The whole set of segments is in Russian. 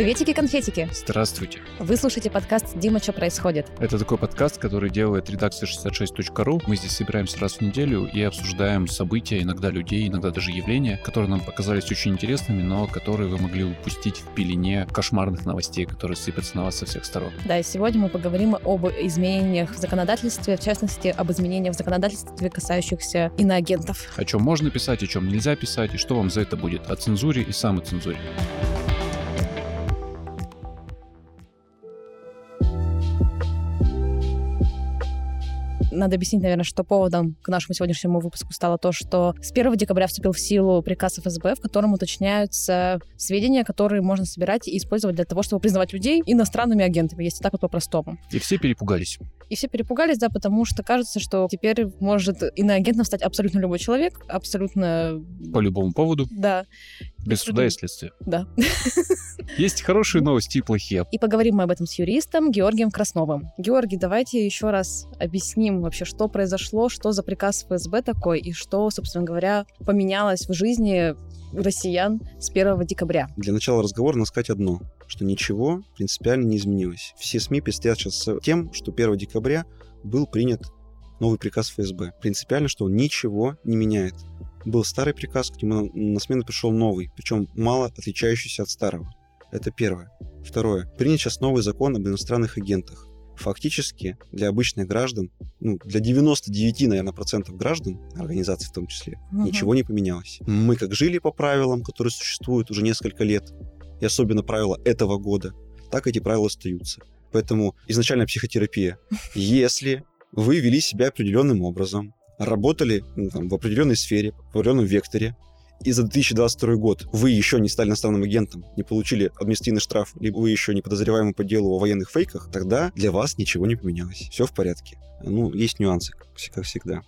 Приветики-конфетики! Здравствуйте. Вы слушаете подкаст «Дима, что происходит?». Это такой подкаст, который делает редакция 66.ru. Мы здесь собираемся раз в неделю и обсуждаем события, иногда людей, иногда даже явления, которые нам показались очень интересными, но которые вы могли упустить в пелене кошмарных новостей, которые сыпятся на вас со всех сторон. Да, и сегодня мы поговорим об изменениях в законодательстве, в частности, об изменениях в законодательстве, касающихся иноагентов. О чем можно писать, о чем нельзя писать, и что вам за это будет, о цензуре и самоцензуре. Надо объяснить, наверное, что поводом к нашему сегодняшнему выпуску стало то, что с 1 декабря вступил в силу приказ ФСБ, в котором уточняются сведения, которые можно собирать и использовать для того, чтобы признавать людей иностранными агентами, если так вот по-простому. И все перепугались. И все перепугались, да, потому что кажется, что теперь может иноагентом стать абсолютно любой человек, абсолютно... По любому поводу. Да. Без суда и следствия. Да. Есть хорошие новости и плохие. И поговорим мы об этом с юристом Георгием Красновым. Георгий, давайте еще раз объясним вообще, что произошло, что за приказ ФСБ такой, и что, собственно говоря, поменялось в жизни россиян с 1 декабря. Для начала разговора надо сказать одно, что ничего принципиально не изменилось. Все СМИ пестят сейчас тем, что 1 декабря был принят новый приказ ФСБ. Принципиально, что он ничего не меняет. Был старый приказ, к нему на смену пришел новый, причем мало отличающийся от старого. Это первое. Второе. Принят сейчас новый закон об иностранных агентах. Фактически для обычных граждан, ну, для 99, наверное, процентов граждан, организаций в том числе, угу. ничего не поменялось. Мы как жили по правилам, которые существуют уже несколько лет, и особенно правила этого года, так эти правила остаются. Поэтому изначальная психотерапия. Если вы вели себя определенным образом, работали ну, там, в определенной сфере, в определенном векторе, и за 2022 год вы еще не стали иностранным агентом, не получили административный штраф, либо вы еще не подозреваемы по делу о военных фейках, тогда для вас ничего не поменялось. Все в порядке. Ну, есть нюансы, как всегда.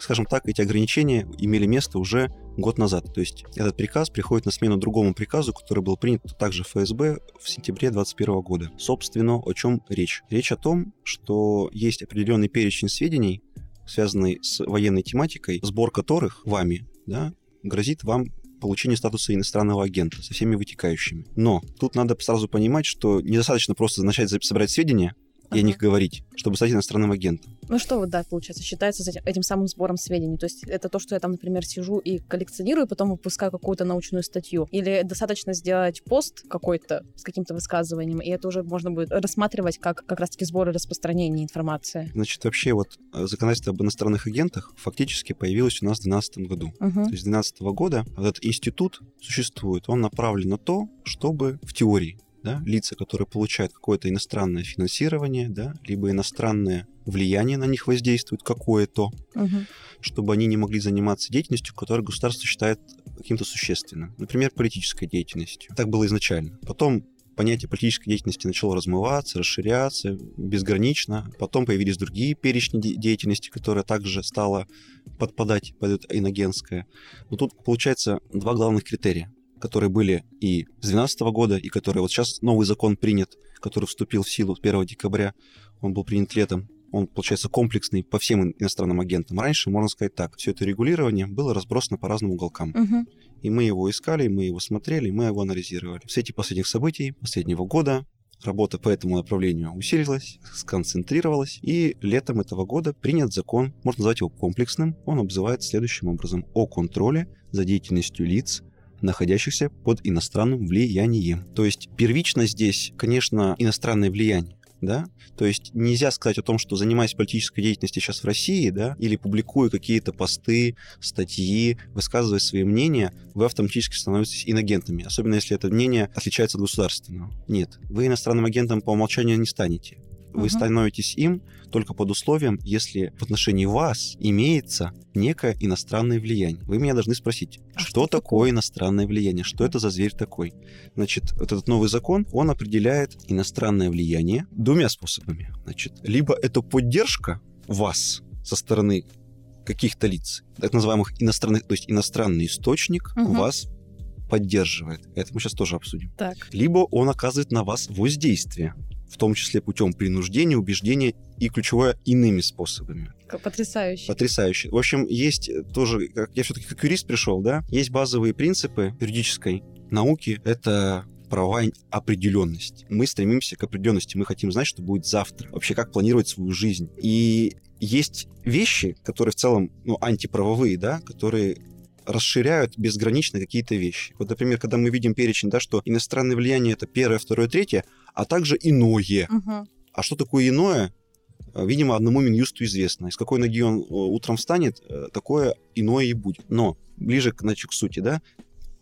Скажем так, эти ограничения имели место уже год назад. То есть этот приказ приходит на смену другому приказу, который был принят также ФСБ в сентябре 2021 года. Собственно, о чем речь? Речь о том, что есть определенный перечень сведений, связанный с военной тематикой, сбор которых вами да, грозит вам получение статуса иностранного агента со всеми вытекающими. Но тут надо сразу понимать, что недостаточно просто начать собирать сведения, и о них говорить, чтобы стать иностранным агентом. Ну что вот, да, получается, считается этим, этим самым сбором сведений? То есть это то, что я там, например, сижу и коллекционирую, потом выпускаю какую-то научную статью? Или достаточно сделать пост какой-то с каким-то высказыванием, и это уже можно будет рассматривать как как раз-таки сбор и распространение информации? Значит, вообще вот э, законодательство об иностранных агентах фактически появилось у нас в 2012 году. Угу. То есть с 2012 года этот институт существует, он направлен на то, чтобы в теории да, лица, которые получают какое-то иностранное финансирование, да, либо иностранное влияние на них воздействует какое-то, угу. чтобы они не могли заниматься деятельностью, которую государство считает каким-то существенным. Например, политической деятельностью. Так было изначально. Потом понятие политической деятельности начало размываться, расширяться безгранично. Потом появились другие перечни деятельности, которая также стала подпадать под это иногенское. Но тут получается два главных критерия которые были и с 2012 года, и которые вот сейчас новый закон принят, который вступил в силу 1 декабря, он был принят летом, он, получается, комплексный по всем иностранным агентам. Раньше, можно сказать так, все это регулирование было разбросано по разным уголкам. Угу. И мы его искали, мы его смотрели, мы его анализировали. В свете последних событий, последнего года, работа по этому направлению усилилась, сконцентрировалась, и летом этого года принят закон, можно назвать его комплексным, он обзывает следующим образом о контроле за деятельностью лиц, находящихся под иностранным влиянием. То есть первично здесь, конечно, иностранное влияние да, то есть нельзя сказать о том, что занимаясь политической деятельностью сейчас в России, да, или публикуя какие-то посты, статьи, высказывая свои мнения, вы автоматически становитесь иногентами, особенно если это мнение отличается от государственного. Нет, вы иностранным агентом по умолчанию не станете. Вы угу. становитесь им только под условием, если в отношении вас имеется некое иностранное влияние. Вы меня должны спросить, а что, что такое иностранное влияние, что это за зверь такой? Значит, вот этот новый закон, он определяет иностранное влияние двумя способами. Значит, либо это поддержка вас со стороны каких-то лиц, так называемых иностранных, то есть иностранный источник угу. вас поддерживает. Это мы сейчас тоже обсудим. Так. Либо он оказывает на вас воздействие в том числе путем принуждения, убеждения и ключевое иными способами. Потрясающе. Потрясающе. В общем, есть тоже, как я все-таки как юрист пришел, да, есть базовые принципы юридической науки. Это правовая определенность. Мы стремимся к определенности, мы хотим знать, что будет завтра, вообще как планировать свою жизнь. И есть вещи, которые в целом ну, антиправовые, да, которые расширяют безгранично какие-то вещи. Вот, например, когда мы видим перечень, да, что иностранное влияние это первое, второе, третье, а также иное. Угу. А что такое иное? Видимо, одному Минюсту известно. Из какой ноги он утром встанет, э, такое иное и будет. Но ближе значит, к сути, да,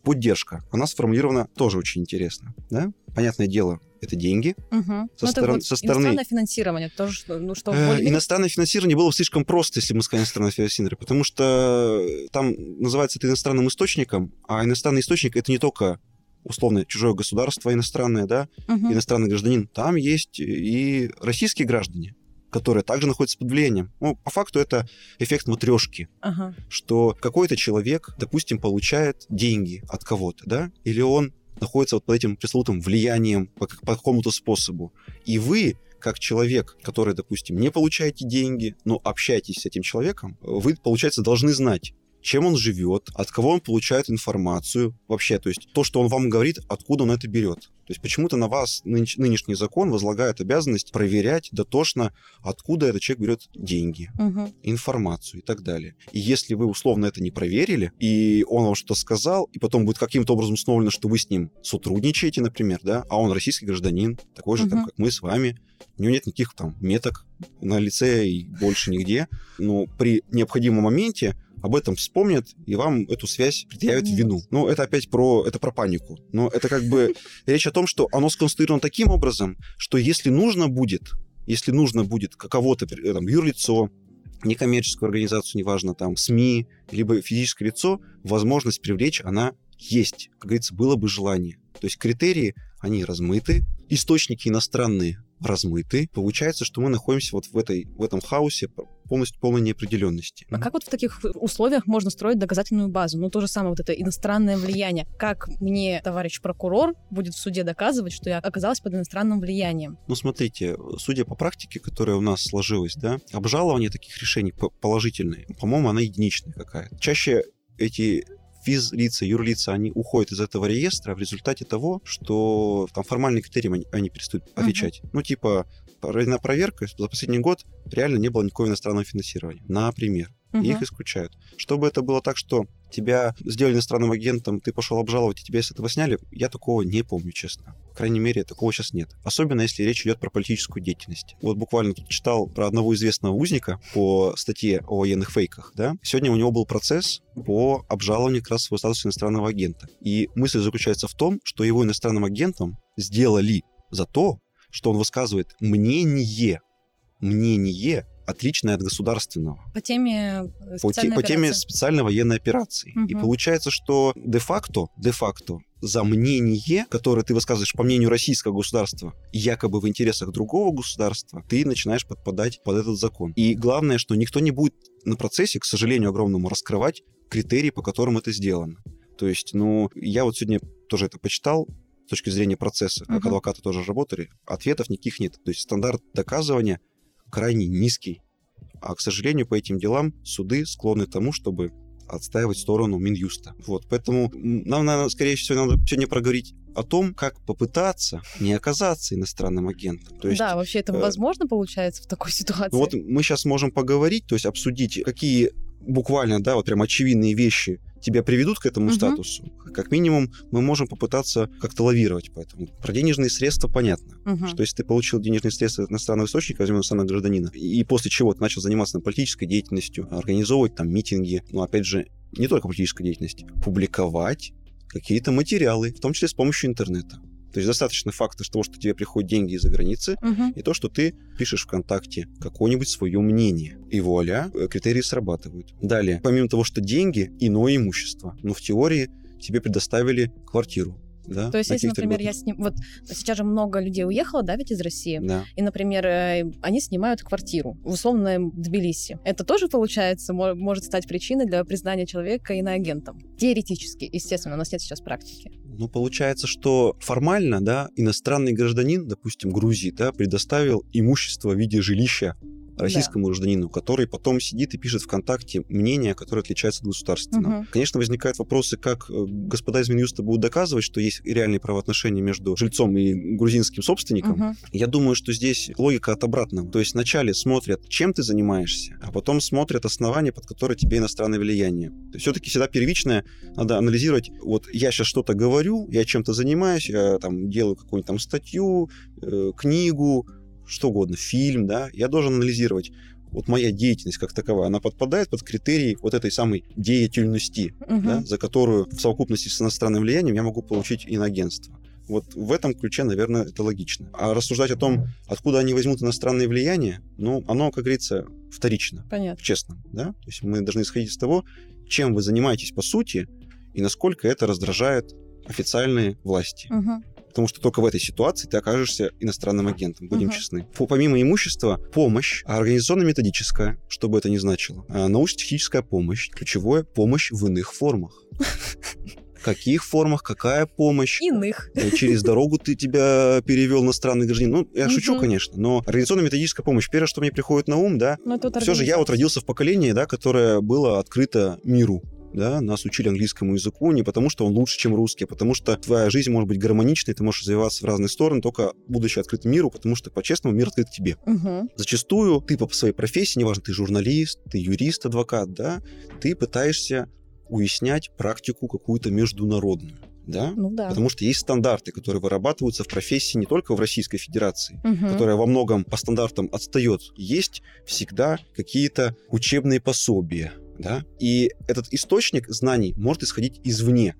поддержка. Она сформулирована тоже очень интересно. Да? Понятное дело, это деньги. Угу. Со, ну, сторон, вот со стороны... Иностранное финансирование тоже, что, ну, что... Э, более... Иностранное финансирование было бы слишком просто, если мы сказали иностранное финансирование, потому что там называется это иностранным источником, а иностранный источник — это не только условно чужое государство иностранное, да, угу. иностранный гражданин, там есть и российские граждане которые также находятся под влиянием. Ну, по факту это эффект матрешки, ага. что какой-то человек, допустим, получает деньги от кого-то, да, или он находится вот под этим пресловутым влиянием по, по какому-то способу. И вы, как человек, который, допустим, не получаете деньги, но общаетесь с этим человеком, вы, получается, должны знать, чем он живет, от кого он получает информацию вообще, то есть то, что он вам говорит, откуда он это берет. То есть почему-то на вас нынеш- нынешний закон возлагает обязанность проверять дотошно, откуда этот человек берет деньги, угу. информацию и так далее. И если вы условно это не проверили, и он вам что-то сказал, и потом будет каким-то образом установлено, что вы с ним сотрудничаете, например, да, а он российский гражданин, такой же, угу. там, как мы с вами, у него нет никаких там меток на лице и больше нигде, но при необходимом моменте об этом вспомнят, и вам эту связь предъявят в вину. Ну, это опять про, это про панику. Но это как бы речь о том, что оно сконструировано таким образом, что если нужно будет, если нужно будет кого-то, э, там, юрлицо, некоммерческую организацию, неважно, там, СМИ, либо физическое лицо, возможность привлечь, она есть. Как говорится, было бы желание. То есть критерии, они размыты, источники иностранные размыты. Получается, что мы находимся вот в, этой, в этом хаосе полностью полной неопределенности. А как вот в таких условиях можно строить доказательную базу? Ну, то же самое вот это иностранное влияние. Как мне товарищ прокурор будет в суде доказывать, что я оказалась под иностранным влиянием? Ну, смотрите, судя по практике, которая у нас сложилась, да, обжалование таких решений положительные, по-моему, она единичная какая-то. Чаще эти физлица, юрлица, они уходят из этого реестра в результате того, что там формальные критерии они, они перестают отвечать. Uh-huh. Ну, типа, на проверка за последний год реально не было никакого иностранного финансирования. Например. Угу. их исключают. Чтобы это было так, что тебя сделали иностранным агентом, ты пошел обжаловать, и тебя с этого сняли, я такого не помню, честно. По крайней мере, такого сейчас нет. Особенно, если речь идет про политическую деятельность. Вот буквально тут читал про одного известного узника по статье о военных фейках, да. Сегодня у него был процесс по обжалованию как раз своего статуса иностранного агента. И мысль заключается в том, что его иностранным агентом сделали за то, что он высказывает мнение, мнение отличное от государственного. По теме э, по, те, по теме специальной военной операции. Угу. И получается, что де-факто, де-факто за мнение, которое ты высказываешь по мнению российского государства, якобы в интересах другого государства, ты начинаешь подпадать под этот закон. И главное, что никто не будет на процессе, к сожалению огромному, раскрывать критерии, по которым это сделано. То есть, ну, я вот сегодня тоже это почитал, с точки зрения процесса, как uh-huh. адвокаты тоже работали, ответов никаких нет. То есть стандарт доказывания крайне низкий. А, к сожалению, по этим делам суды склонны к тому, чтобы отстаивать сторону Минюста. Вот, поэтому нам, наверное, скорее всего, надо сегодня проговорить о том, как попытаться не оказаться иностранным агентом. То есть, да, вообще это э, возможно получается в такой ситуации. Вот мы сейчас можем поговорить, то есть обсудить, какие буквально, да, вот прям очевидные вещи тебя приведут к этому угу. статусу, как минимум мы можем попытаться как-то лавировать. Поэтому про денежные средства понятно, угу. что если ты получил денежные средства от иностранного источника, возьмем иностранного гражданина, и после чего ты начал заниматься политической деятельностью, организовывать там митинги, ну, опять же, не только политической деятельности, публиковать какие-то материалы, в том числе с помощью интернета. То есть достаточно факта того, что тебе приходят деньги из-за границы, угу. и то, что ты пишешь ВКонтакте какое-нибудь свое мнение. И вуаля, э, критерии срабатывают. Далее, помимо того, что деньги, иное имущество. Но в теории тебе предоставили квартиру, да, То есть, если, например, я снимаю... Вот сейчас же много людей уехало, да, ведь из России? Да. И, например, э, они снимают квартиру в условном Тбилиси. Это тоже, получается, может стать причиной для признания человека иноагентом? Теоретически, естественно, у нас нет сейчас практики. Ну, получается, что формально, да, иностранный гражданин, допустим, Грузии, да, предоставил имущество в виде жилища российскому да. гражданину, который потом сидит и пишет ВКонтакте мнение, которое отличается от государственного. Угу. Конечно, возникают вопросы, как э, господа из Минюста будут доказывать, что есть реальные правоотношения между жильцом и грузинским собственником. Угу. Я думаю, что здесь логика от обратного. То есть вначале смотрят, чем ты занимаешься, а потом смотрят основания, под которые тебе иностранное влияние. Все-таки всегда первичное надо анализировать, вот я сейчас что-то говорю, я чем-то занимаюсь, я там делаю какую-нибудь там статью, э, книгу, что угодно, фильм, да, я должен анализировать, вот моя деятельность как таковая, она подпадает под критерии вот этой самой деятельности, угу. да, за которую в совокупности с иностранным влиянием я могу получить иноагентство. Вот в этом ключе, наверное, это логично. А рассуждать о том, откуда они возьмут иностранное влияние, ну, оно, как говорится, вторично. Понятно. Честно, да? То есть мы должны исходить из того, чем вы занимаетесь по сути, и насколько это раздражает официальные власти. Угу потому что только в этой ситуации ты окажешься иностранным агентом, будем uh-huh. честны. Помимо имущества, помощь, организационно-методическая, что бы это ни значило, а, научно-техническая помощь, ключевое помощь в иных формах. каких формах, какая помощь. Иных. Э, через дорогу ты тебя перевел на странный гражданин. Ну, я шучу, конечно, но организационно-методическая помощь. Первое, что мне приходит на ум, да, ну, все же я вот родился в поколении, да, которое было открыто миру да, нас учили английскому языку не потому, что он лучше, чем русский, а потому что твоя жизнь может быть гармоничной, ты можешь развиваться в разные стороны, только будучи открытым миру, потому что, по-честному, мир открыт тебе. Угу. Зачастую ты по своей профессии, неважно, ты журналист, ты юрист, адвокат, да, ты пытаешься уяснять практику какую-то международную да? Ну, да. Потому что есть стандарты, которые вырабатываются в профессии не только в Российской Федерации, угу. которая во многом по стандартам отстает. Есть всегда какие-то учебные пособия, да, и этот источник знаний может исходить извне.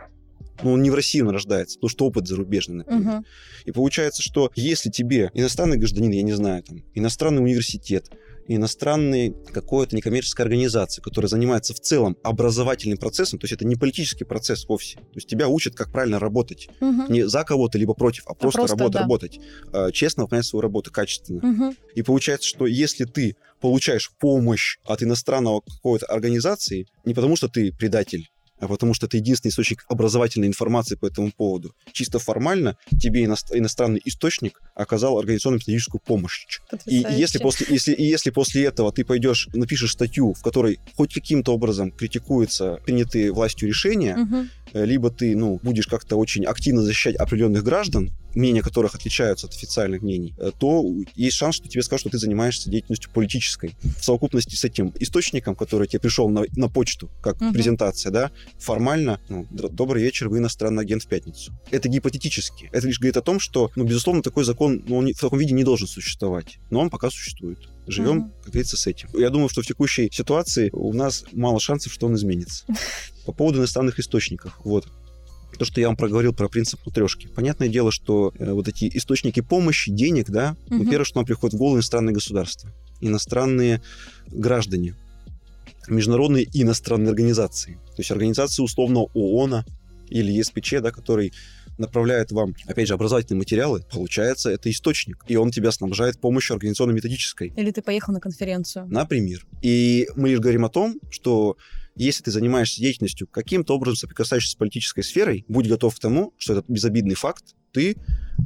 Но он не в России он рождается, потому что опыт зарубежный, например. Угу. И получается, что если тебе иностранный гражданин, я не знаю, там, иностранный университет, иностранный какой-то некоммерческая организация, которая занимается в целом образовательным процессом, то есть это не политический процесс вовсе. То есть тебя учат, как правильно работать. Угу. Не за кого-то, либо против, а, а просто, просто работать, да. работать. Честно выполнять свою работу качественно. Угу. И получается, что если ты получаешь помощь от иностранного какой-то организации, не потому что ты предатель, а потому что это единственный источник образовательной информации по этому поводу. Чисто формально тебе иностранный источник оказал организационно-методическую помощь. И если после, если, и если после этого ты пойдешь, напишешь статью, в которой хоть каким-то образом критикуются принятые властью решения, угу. либо ты ну, будешь как-то очень активно защищать определенных граждан, мнения которых отличаются от официальных мнений, э, то есть шанс, что тебе скажут, что ты занимаешься деятельностью политической. В совокупности с этим источником, который тебе пришел на, на почту, как угу. презентация, да, формально, ну, добрый вечер, вы иностранный агент в пятницу. Это гипотетически. Это лишь говорит о том, что, ну, безусловно, такой закон, ну, он в таком виде не должен существовать. Но он пока существует. Живем, угу. как говорится, с этим. Я думаю, что в текущей ситуации у нас мало шансов, что он изменится. По поводу иностранных источников. Вот то, что я вам проговорил про принцип матрешки. Понятное дело, что э, вот эти источники помощи, денег, да, угу. ну, первое, что нам приходит в голову, иностранные государства, иностранные граждане, международные и иностранные организации. То есть организации условно ООН или ЕСПЧ, да, который направляет вам, опять же, образовательные материалы, получается, это источник, и он тебя снабжает помощью организационно-методической. Или ты поехал на конференцию. Например. И мы лишь говорим о том, что если ты занимаешься деятельностью, каким-то образом соприкасаешься с политической сферой, будь готов к тому, что этот безобидный факт, ты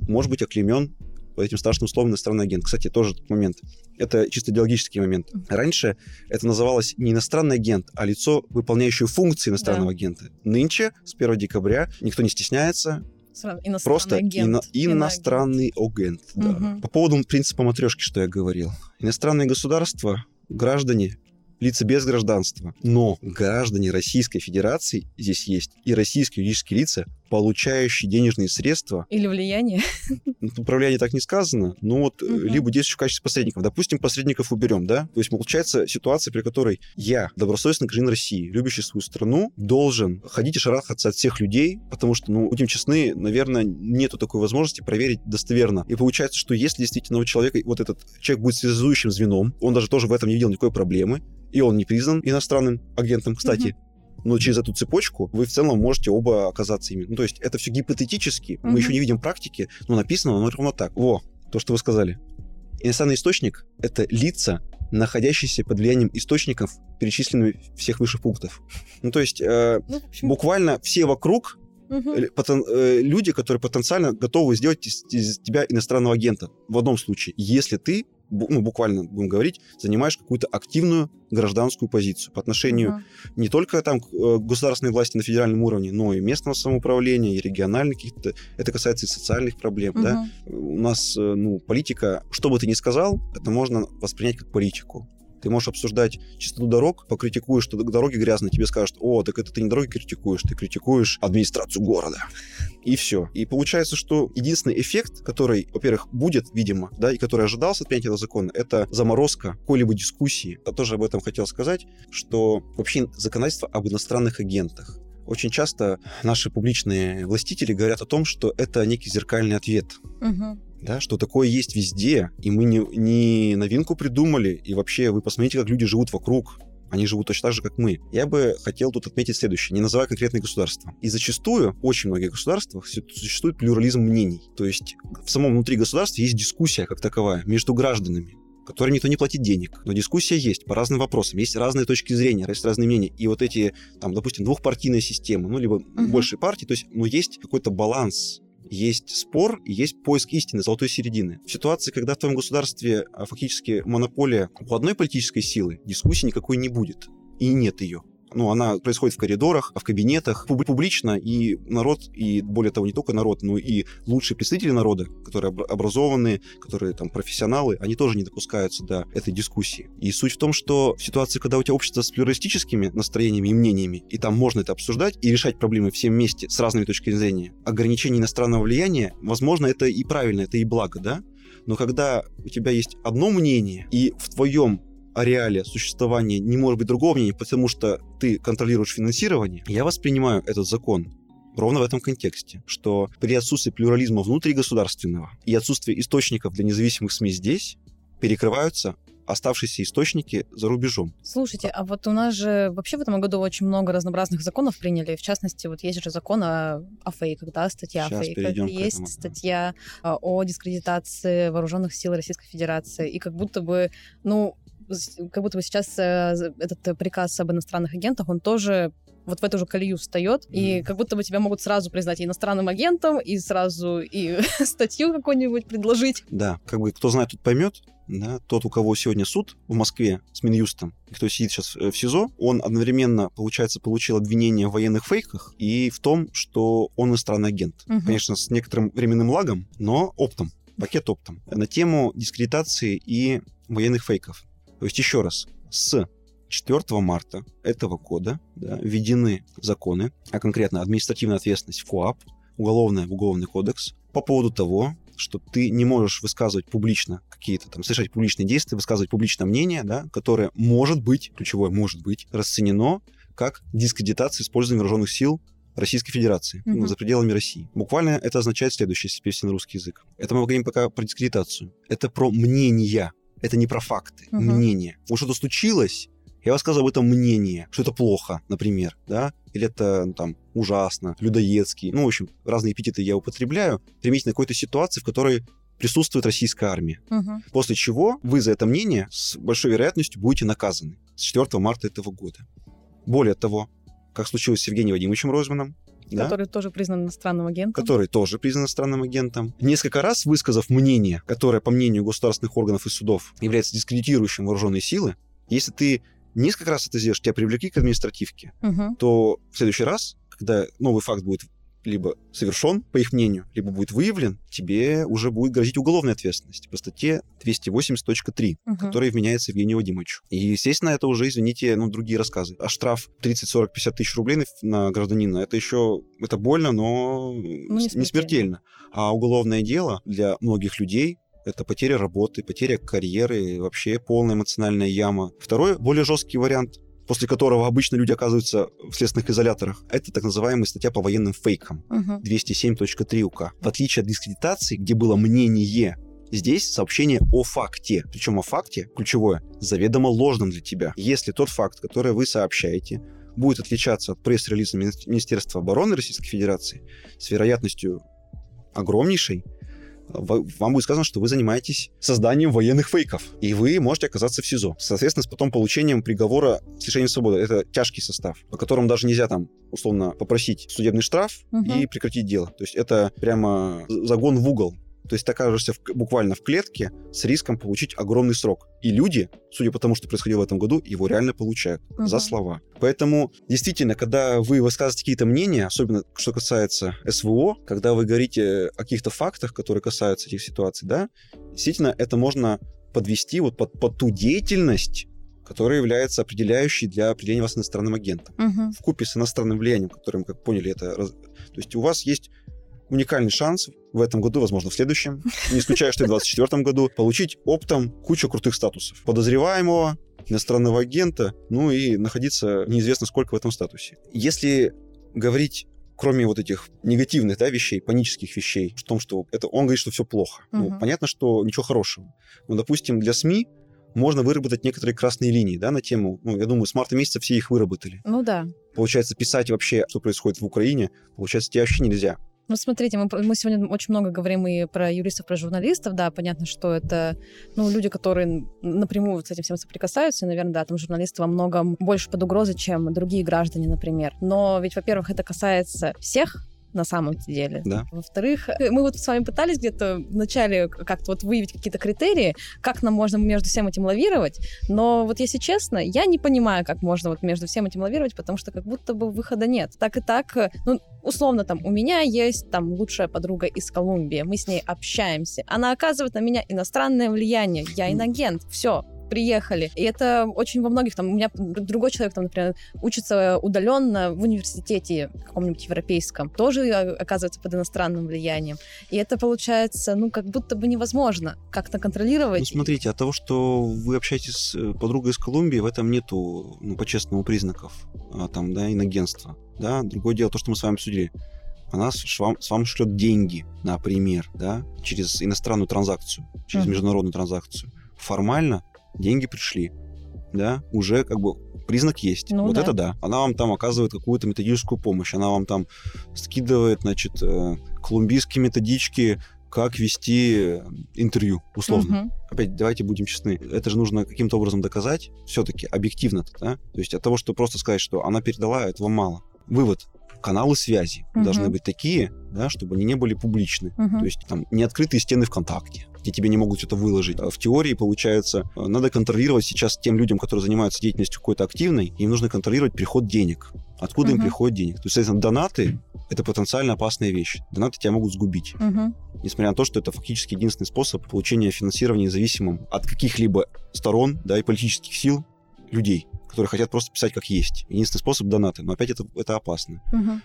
можешь быть оклемен по этим страшным словом иностранный агент. Кстати, тоже тот момент. Это чисто идеологический момент. Раньше это называлось не иностранный агент, а лицо, выполняющее функции иностранного да. агента. Нынче, с 1 декабря, никто не стесняется, Иностранный Просто агент. Ино- иностранный агент. Да. Угу. По поводу принципа матрешки, что я говорил. Иностранные государства, граждане лица без гражданства. Но граждане Российской Федерации здесь есть и российские юридические лица, получающие денежные средства. Или влияние. Ну, управление так не сказано, но вот угу. либо действующих в качестве посредников. Допустим, посредников уберем, да? То есть получается ситуация, при которой я, добросовестный гражданин России, любящий свою страну, должен ходить и шарахаться от всех людей, потому что, ну, будем честны, наверное, нету такой возможности проверить достоверно. И получается, что если действительно у человека вот этот человек будет связующим звеном, он даже тоже в этом не видел никакой проблемы, и он не признан иностранным агентом, кстати. Угу но через эту цепочку вы в целом можете оба оказаться ими. Ну, то есть это все гипотетически, mm мы еще не видим практики, но написано оно ровно так. Во, то, что вы сказали. Иностранный источник — это лица, находящиеся под влиянием источников, перечисленных всех выше пунктов. Ну, то есть э, ну, буквально все вокруг угу. потен, э, люди, которые потенциально готовы сделать из, из тебя иностранного агента. В одном случае, если ты ну, буквально будем говорить, занимаешь какую-то активную гражданскую позицию по отношению uh-huh. не только там к э, государственной власти на федеральном уровне, но и местного самоуправления, и региональных каких-то. Это касается и социальных проблем, uh-huh. да. У нас, э, ну, политика, что бы ты ни сказал, это можно воспринять как политику. Ты можешь обсуждать чистоту дорог, покритикуешь, что дороги грязные, тебе скажут, о, так это ты не дороги критикуешь, ты критикуешь администрацию города. И все. И получается, что единственный эффект, который, во-первых, будет, видимо, да, и который ожидался от принятия этого закона, это заморозка какой-либо дискуссии. Я тоже об этом хотел сказать, что вообще законодательство об иностранных агентах очень часто наши публичные властители говорят о том, что это некий зеркальный ответ. Угу да, что такое есть везде, и мы не, не новинку придумали, и вообще вы посмотрите, как люди живут вокруг, они живут точно так же, как мы. Я бы хотел тут отметить следующее, не называя конкретные государства. И зачастую, в очень многих государствах существует плюрализм мнений. То есть в самом внутри государства есть дискуссия как таковая между гражданами которой никто не платит денег. Но дискуссия есть по разным вопросам. Есть разные точки зрения, есть разные мнения. И вот эти, там, допустим, двухпартийная система, ну, либо uh-huh. больше партий, то есть, ну, есть какой-то баланс есть спор и есть поиск истины, золотой середины. В ситуации, когда в твоем государстве а, фактически монополия у одной политической силы, дискуссии никакой не будет. И нет ее ну, она происходит в коридорах, в кабинетах, публично, и народ, и более того, не только народ, но и лучшие представители народа, которые образованные, которые там профессионалы, они тоже не допускаются до этой дискуссии. И суть в том, что в ситуации, когда у тебя общество с плюралистическими настроениями и мнениями, и там можно это обсуждать и решать проблемы всем вместе с разными точками зрения, ограничение иностранного влияния, возможно, это и правильно, это и благо, да? Но когда у тебя есть одно мнение, и в твоем ареале существования не может быть другого мнения, потому что ты контролируешь финансирование, я воспринимаю этот закон ровно в этом контексте, что при отсутствии плюрализма внутри государственного и отсутствии источников для независимых СМИ здесь перекрываются оставшиеся источники за рубежом. Слушайте, а вот у нас же вообще в этом году очень много разнообразных законов приняли. В частности, вот есть же закон о, о фейках, да, статья Сейчас о фейках. Есть этому, статья да. о дискредитации вооруженных сил Российской Федерации. И как будто бы, ну, как будто бы сейчас э, этот э, приказ об иностранных агентах, он тоже вот в эту же колею встает, и как будто бы тебя могут сразу признать иностранным агентом, и сразу и статью какую-нибудь предложить. Да, как бы кто знает, тот поймет. Да, тот, у кого сегодня суд в Москве с Минюстом, кто сидит сейчас э, в СИЗО, он одновременно, получается, получил обвинение в военных фейках и в том, что он иностранный агент. Угу. Конечно, с некоторым временным лагом, но оптом пакет оптом на тему дискредитации и военных фейков. То есть еще раз, с 4 марта этого года да, введены законы, а конкретно административная ответственность в КОАП, уголовный в уголовный кодекс, по поводу того, что ты не можешь высказывать публично какие-то там, совершать публичные действия, высказывать публичное мнение, да, которое может быть, ключевое может быть, расценено как дискредитация использования вооруженных сил Российской Федерации mm-hmm. ну, за пределами России. Буквально это означает следующее, если перевести на русский язык. Это мы говорим пока про дискредитацию. Это про мнения это не про факты, угу. мнение. Вот что-то случилось, я рассказываю об этом мнение, что это плохо, например, да, или это ну, там ужасно, людоедский, ну, в общем, разные эпитеты я употребляю, применительно какой-то ситуации, в которой присутствует российская армия. Угу. После чего вы за это мнение с большой вероятностью будете наказаны с 4 марта этого года. Более того, как случилось с Евгением Вадимовичем Ройзманом, да? Который тоже признан иностранным агентом. Который тоже признан иностранным агентом. Несколько раз высказав мнение, которое, по мнению государственных органов и судов, является дискредитирующим вооруженные силы, если ты несколько раз это сделаешь, тебя привлекли к административке, угу. то в следующий раз, когда новый факт будет либо совершен, по их мнению, либо будет выявлен, тебе уже будет грозить уголовная ответственность по статье 280.3, угу. которая вменяется Евгению Вадимовичу. И, естественно, это уже, извините, ну, другие рассказы. А штраф 30, 40, 50 тысяч рублей на гражданина, это еще, это больно, но ну, не, смертельно. не смертельно. А уголовное дело для многих людей это потеря работы, потеря карьеры, вообще полная эмоциональная яма. Второй, более жесткий вариант после которого обычно люди оказываются в следственных изоляторах, это так называемая статья по военным фейкам, uh-huh. 207.3 УК. В отличие от дискредитации, где было мнение, Здесь сообщение о факте. Причем о факте, ключевое, заведомо ложным для тебя. Если тот факт, который вы сообщаете, будет отличаться от пресс-релиза Министерства обороны Российской Федерации с вероятностью огромнейшей, вам будет сказано, что вы занимаетесь созданием военных фейков, и вы можете оказаться в СИЗО. Соответственно, с потом получением приговора с лишением свободы. Это тяжкий состав, по которому даже нельзя там, условно, попросить судебный штраф угу. и прекратить дело. То есть это прямо загон в угол То есть ты окажешься в, буквально в клетке с риском получить огромный срок. И люди, судя по тому, что происходило в этом году, его реально получают угу. за слова. Поэтому, действительно, когда вы высказываете какие-то мнения, особенно что касается СВО, когда вы говорите о каких-то фактах, которые касаются этих ситуаций, да, действительно, это можно подвести вот под, под ту деятельность, которая является определяющей для определения вас иностранным агентом. Угу. В купе с иностранным влиянием, которым, как поняли, это... То есть у вас есть уникальный шанс в этом году, возможно, в следующем, не исключая, что и в 2024 году, получить оптом кучу крутых статусов. Подозреваемого, иностранного агента, ну и находиться неизвестно сколько в этом статусе. Если говорить кроме вот этих негативных да, вещей, панических вещей, в том, что это он говорит, что все плохо. Угу. Ну, понятно, что ничего хорошего. Но, допустим, для СМИ можно выработать некоторые красные линии, да, на тему, ну, я думаю, с марта месяца все их выработали. Ну да. Получается, писать вообще, что происходит в Украине, получается, тебе вообще нельзя. Ну, смотрите, мы, мы сегодня очень много говорим и про юристов, про журналистов, да, понятно, что это, ну, люди, которые напрямую с этим всем соприкасаются, и, наверное, да, там журналисты во многом больше под угрозой, чем другие граждане, например. Но ведь, во-первых, это касается всех на самом деле. Да. Во-вторых, мы вот с вами пытались где-то вначале как-то вот выявить какие-то критерии, как нам можно между всем этим лавировать, но вот если честно, я не понимаю, как можно вот между всем этим лавировать, потому что как будто бы выхода нет. Так и так, ну, условно, там, у меня есть там лучшая подруга из Колумбии, мы с ней общаемся, она оказывает на меня иностранное влияние, я инагент, все, приехали. И это очень во многих, там, у меня другой человек, там, например, учится удаленно в университете каком-нибудь европейском, тоже оказывается под иностранным влиянием. И это получается, ну, как будто бы невозможно как-то контролировать. Ну, смотрите, от того, что вы общаетесь с э, подругой из Колумбии, в этом нету, ну, по-честному, признаков, а, там, да, иногенства. Да, другое дело, то, что мы с вами обсудили она с вам, с вам шлет деньги, например, да, через иностранную транзакцию, через mm-hmm. международную транзакцию. Формально деньги пришли, да, уже как бы признак есть. Ну, вот да. это да. Она вам там оказывает какую-то методическую помощь. Она вам там скидывает, значит, э, колумбийские методички, как вести интервью, условно. Угу. Опять, давайте будем честны. Это же нужно каким-то образом доказать, все-таки объективно, да? То есть от того, что просто сказать, что она передала, этого мало. Вывод каналы связи угу. должны быть такие, да, чтобы они не были публичны. Угу. То есть там не открытые стены ВКонтакте, где тебе не могут это выложить. А в теории, получается, надо контролировать сейчас тем людям, которые занимаются деятельностью какой-то активной, им нужно контролировать приход денег. Откуда угу. им приходит денег? То есть, соответственно, донаты — это потенциально опасная вещь. Донаты тебя могут сгубить. Угу. Несмотря на то, что это фактически единственный способ получения финансирования независимым от каких-либо сторон да, и политических сил людей которые хотят просто писать как есть. Единственный способ донаты. Но опять это, это опасно. Угу.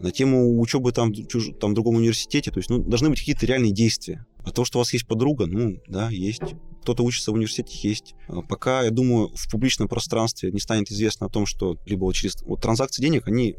На тему учебы там, чуж, там в другом университете, то есть ну, должны быть какие-то реальные действия. А то, что у вас есть подруга, ну, да, есть. Кто-то учится в университете, есть. А пока, я думаю, в публичном пространстве не станет известно о том, что либо через... Вот транзакции денег, они,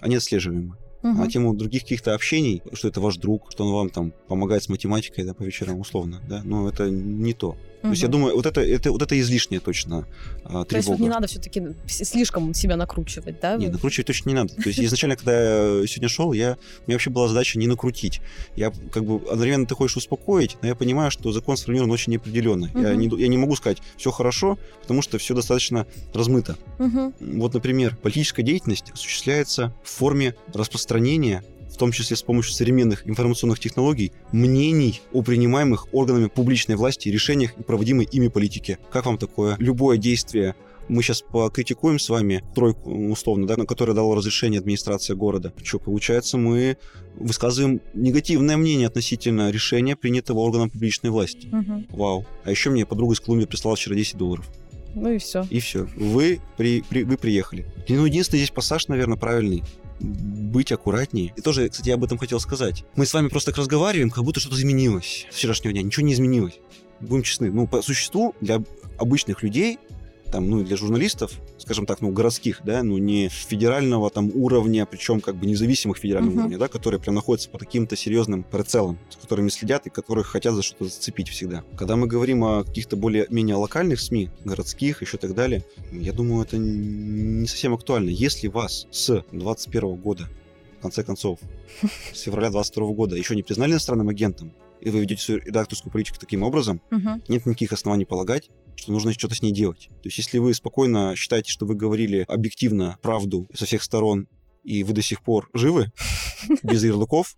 они отслеживаемы. Угу. А тему других каких-то общений, что это ваш друг, что он вам там помогает с математикой, да, по вечерам, условно, да, но это не то. То есть я думаю, вот это, это, вот это излишнее точно тревога. То есть вот не надо все-таки слишком себя накручивать, да? Нет, накручивать точно не надо. То есть изначально, когда я сегодня шел, я, у меня вообще была задача не накрутить. Я как бы одновременно ты хочешь успокоить, но я понимаю, что закон сформирован очень неопределенно. Угу. Я, не, я не могу сказать, все хорошо, потому что все достаточно размыто. Угу. Вот, например, политическая деятельность осуществляется в форме распространения в том числе с помощью современных информационных технологий, мнений о принимаемых органами публичной власти решениях и проводимой ими политике. Как вам такое? Любое действие мы сейчас покритикуем с вами тройку, условно, да, на которой дала разрешение администрация города. Что, получается, мы высказываем негативное мнение относительно решения, принятого органом публичной власти. Угу. Вау. А еще мне подруга из Колумбии прислала вчера 10 долларов. Ну и все. И все. Вы, при, при, вы приехали. Ну, единственный здесь пассаж, наверное, правильный быть аккуратнее. И тоже, кстати, я об этом хотел сказать. Мы с вами просто так разговариваем, как будто что-то изменилось с вчерашнего дня. Ничего не изменилось. Будем честны. Ну, по существу, для обычных людей там, ну, для журналистов, скажем так, ну, городских, да, ну, не федерального там уровня, причем как бы независимых федерального uh-huh. уровня, да, которые прям находятся по каким-то серьезным прицелам, с которыми следят и которых хотят за что-то зацепить всегда. Когда мы говорим о каких-то более-менее локальных СМИ, городских, еще так далее, я думаю, это не совсем актуально. Если вас с 21 года конце концов, с февраля 22 года еще не признали иностранным агентом, и вы ведете свою редакторскую политику таким образом, угу. нет никаких оснований полагать, что нужно что-то с ней делать. То есть если вы спокойно считаете, что вы говорили объективно правду со всех сторон, и вы до сих пор живы, без ярлыков,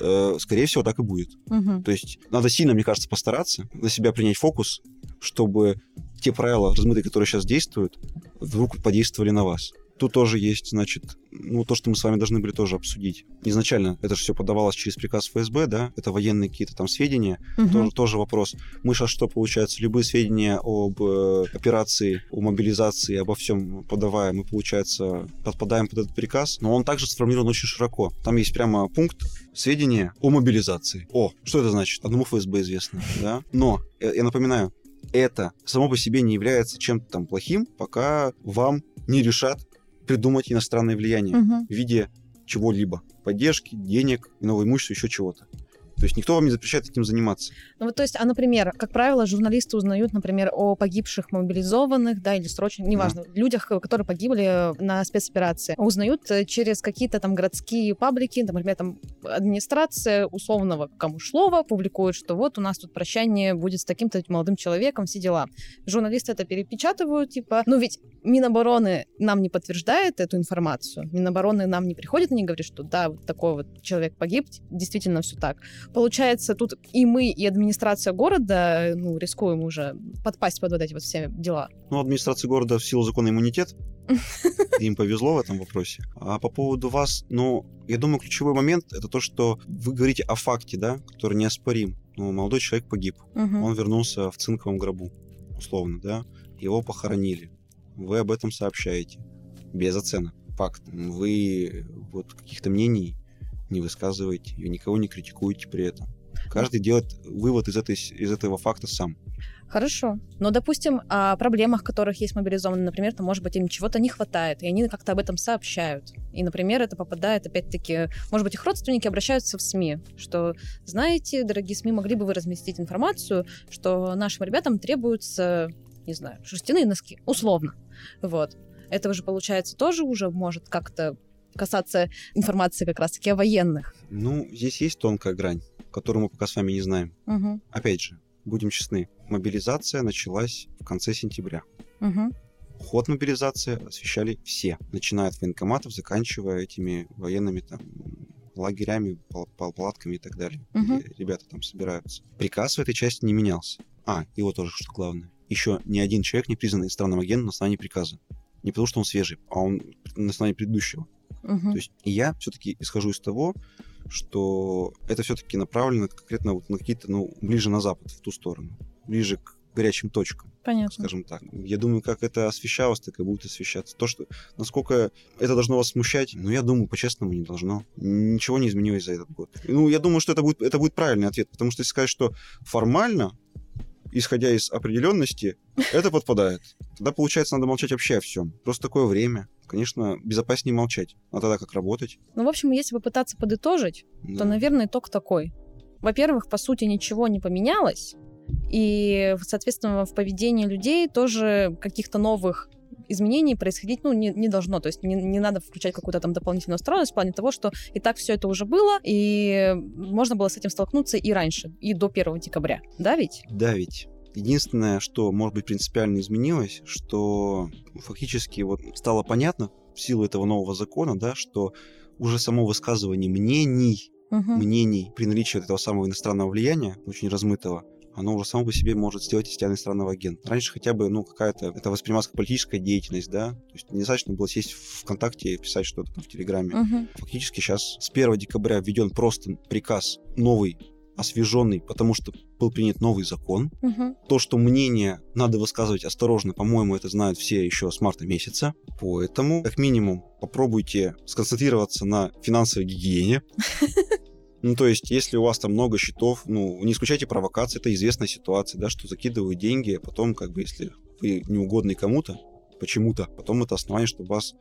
э, скорее всего, так и будет. Угу. То есть надо сильно, мне кажется, постараться, на себя принять фокус, чтобы те правила размытые, которые сейчас действуют, вдруг подействовали на вас. Тут тоже есть, значит, ну, то, что мы с вами должны были тоже обсудить. Изначально это же все подавалось через приказ ФСБ, да, это военные какие-то там сведения, угу. тоже, тоже вопрос. Мы сейчас что, получается, любые сведения об э, операции, о мобилизации, обо всем подавая, мы, получается, подпадаем под этот приказ, но он также сформирован очень широко. Там есть прямо пункт сведения о мобилизации. О, что это значит? Одному ФСБ известно, да? Но, я, я напоминаю, это само по себе не является чем-то там плохим, пока вам не решат придумать иностранное влияние угу. в виде чего-либо. Поддержки, денег, нового имущества, еще чего-то. То есть никто вам не запрещает этим заниматься. Ну вот, то есть, а, например, как правило, журналисты узнают, например, о погибших мобилизованных, да, или срочно, неважно, да. людях, которые погибли на спецоперации, узнают э, через какие-то там городские паблики, например, там администрация условного Камышлова публикует, что вот у нас тут прощание будет с таким-то молодым человеком, все дела. Журналисты это перепечатывают, типа, ну ведь Минобороны нам не подтверждает эту информацию, Минобороны нам не приходит и не говорит, что да, вот такой вот человек погиб, действительно все так. Получается, тут и мы, и администрация города, ну, рискуем уже подпасть под вот эти вот все дела. Ну, администрация города в силу закона иммунитет. Им повезло в этом вопросе. А по поводу вас, ну, я думаю, ключевой момент это то, что вы говорите о факте, да, который неоспорим. Ну, молодой человек погиб. Угу. Он вернулся в цинковом гробу, условно, да. Его похоронили. Вы об этом сообщаете. Без оценок. Факт. Вы вот каких-то мнений не высказываете, и никого не критикуете при этом. Каждый делает вывод из, этой, из этого факта сам. Хорошо. Но, допустим, о проблемах, которых есть мобилизованные, например, то, может быть, им чего-то не хватает, и они как-то об этом сообщают. И, например, это попадает, опять-таки, может быть, их родственники обращаются в СМИ, что, знаете, дорогие СМИ, могли бы вы разместить информацию, что нашим ребятам требуются, не знаю, шерстяные носки, условно. Вот. Это же, получается, тоже уже может как-то касаться информации как раз-таки о военных. Ну, здесь есть тонкая грань, которую мы пока с вами не знаем. Угу. Опять же, будем честны, мобилизация началась в конце сентября. Угу. Ход мобилизации освещали все, начиная от военкоматов, заканчивая этими военными там лагерями, пал палатками и так далее. Угу. Ребята там собираются. Приказ в этой части не менялся. А, и вот тоже, что главное. Еще ни один человек не признан иностранным агентом на основании приказа. Не потому, что он свежий, а он на основании предыдущего. Угу. То есть я все-таки исхожу из того, что это все-таки направлено конкретно вот на какие-то, ну, ближе на запад, в ту сторону, ближе к горячим точкам. Понятно. Скажем так. Я думаю, как это освещалось, так и будет освещаться. То, что насколько это должно вас смущать, ну, я думаю, по-честному не должно. Ничего не изменилось за этот год. Ну, я думаю, что это будет, это будет правильный ответ, потому что если сказать, что формально исходя из определенности, это подпадает. Тогда, получается, надо молчать вообще о всем. Просто такое время. Конечно, безопаснее молчать. А тогда как работать? Ну, в общем, если попытаться подытожить, да. то, наверное, итог такой. Во-первых, по сути, ничего не поменялось. И, соответственно, в поведении людей тоже каких-то новых изменений происходить, ну, не, не должно. То есть не, не надо включать какую-то там дополнительную устроенность в плане того, что и так все это уже было, и можно было с этим столкнуться и раньше, и до 1 декабря. Да ведь? Да ведь. Единственное, что, может быть, принципиально изменилось, что фактически вот стало понятно в силу этого нового закона, да, что уже само высказывание мнений, угу. мнений при наличии этого самого иностранного влияния, очень размытого, оно уже само по себе может сделать из тебя иностранного агента. Раньше хотя бы, ну, какая-то, это воспринималось как политическая деятельность, да, то есть недостаточно было сесть в ВКонтакте и писать что-то в Телеграме. Угу. Фактически сейчас с 1 декабря введен просто приказ новый освеженный, потому что был принят новый закон. Угу. То, что мнение надо высказывать осторожно, по-моему, это знают все еще с марта месяца. Поэтому, как минимум, попробуйте сконцентрироваться на финансовой гигиене. Ну, то есть, если у вас там много счетов, ну, не исключайте провокации, это известная ситуация, да, что закидывают деньги, а потом, как бы, если вы неугодный кому-то, почему-то, потом это основание, чтобы вас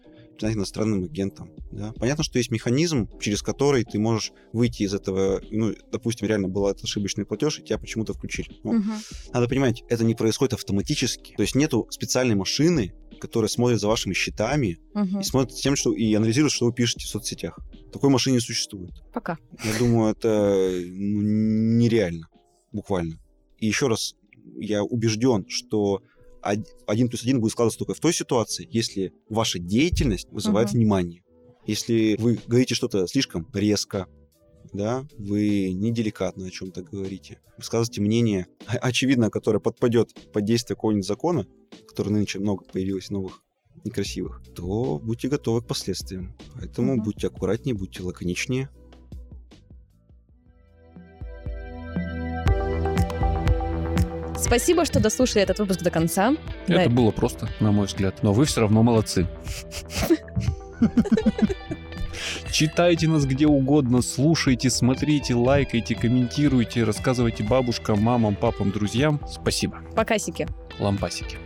иностранным агентом. Да? Понятно, что есть механизм, через который ты можешь выйти из этого, ну, допустим, реально был этот ошибочный платеж, и тебя почему-то включили. Но угу. Надо понимать, это не происходит автоматически. То есть нету специальной машины, которая смотрит за вашими счетами угу. и смотрит тем, что и анализирует, что вы пишете в соцсетях. Такой машины не существует. Пока. Я думаю, это ну, нереально, буквально. И еще раз, я убежден, что один плюс один будет складываться только в той ситуации, если ваша деятельность вызывает uh-huh. внимание. Если вы говорите что-то слишком резко, да, вы неделикатно о чем-то говорите, высказываете мнение, очевидно, которое подпадет под действие какого-нибудь закона, который нынче много появилось новых некрасивых, то будьте готовы к последствиям. Поэтому mm-hmm. будьте аккуратнее, будьте лаконичнее. Спасибо, что дослушали этот выпуск до конца. Это да. было просто, на мой взгляд. Но вы все равно молодцы. Читайте нас где угодно, слушайте, смотрите, лайкайте, комментируйте, рассказывайте бабушкам, мамам, папам, друзьям. Спасибо. Покасики. Лампасики.